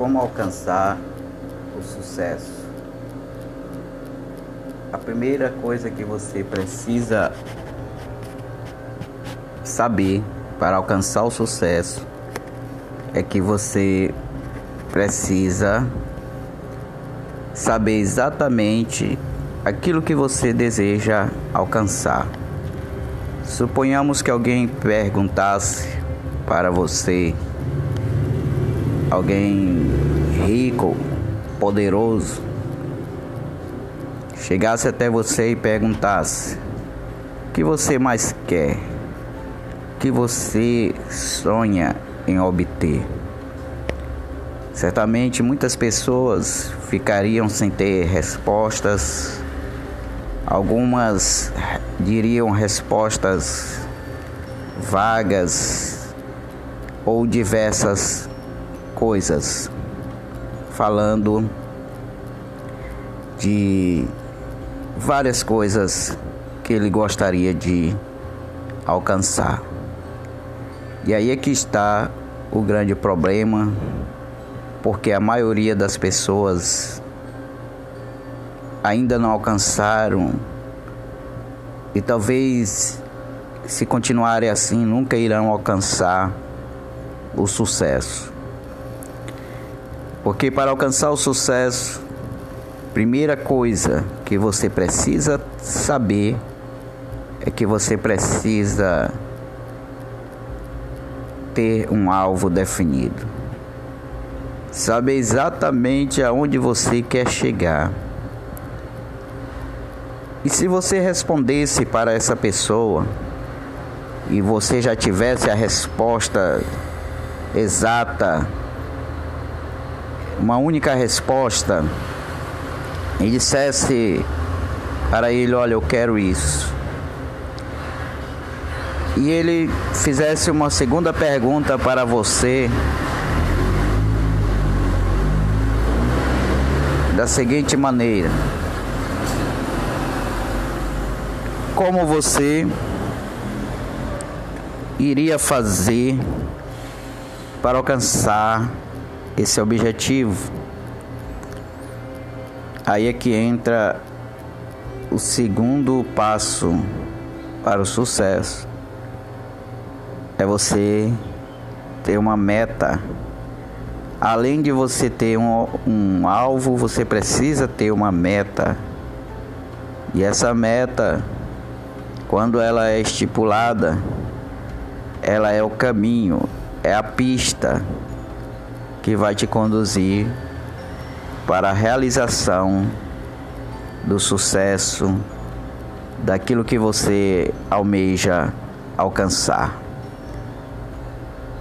Como alcançar o sucesso? A primeira coisa que você precisa saber para alcançar o sucesso é que você precisa saber exatamente aquilo que você deseja alcançar. Suponhamos que alguém perguntasse para você, alguém rico, poderoso, chegasse até você e perguntasse: o que você mais quer? O que você sonha em obter? Certamente muitas pessoas ficariam sem ter respostas, algumas diriam respostas vagas ou diversas coisas, falando de várias coisas que ele gostaria de alcançar. E aí é que está o grande problema, porque a maioria das pessoas ainda não alcançaram e talvez se continuarem assim nunca irão alcançar o sucesso. Porque para alcançar o sucesso, primeira coisa que você precisa saber é que você precisa ter um alvo definido. Saber exatamente aonde você quer chegar. E se você respondesse para essa pessoa e você já tivesse a resposta exata, uma única resposta, e dissesse para ele: Olha, eu quero isso. E ele fizesse uma segunda pergunta para você, da seguinte maneira: como você iria fazer para alcançar esse objetivo. Aí é que entra o segundo passo para o sucesso. É você ter uma meta. Além de você ter um, um alvo, você precisa ter uma meta. E essa meta quando ela é estipulada, ela é o caminho, é a pista que vai te conduzir para a realização do sucesso, daquilo que você almeja alcançar.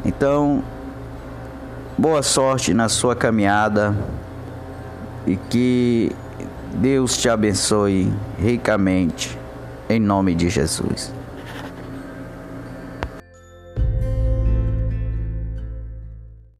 Então, boa sorte na sua caminhada e que Deus te abençoe ricamente em nome de Jesus.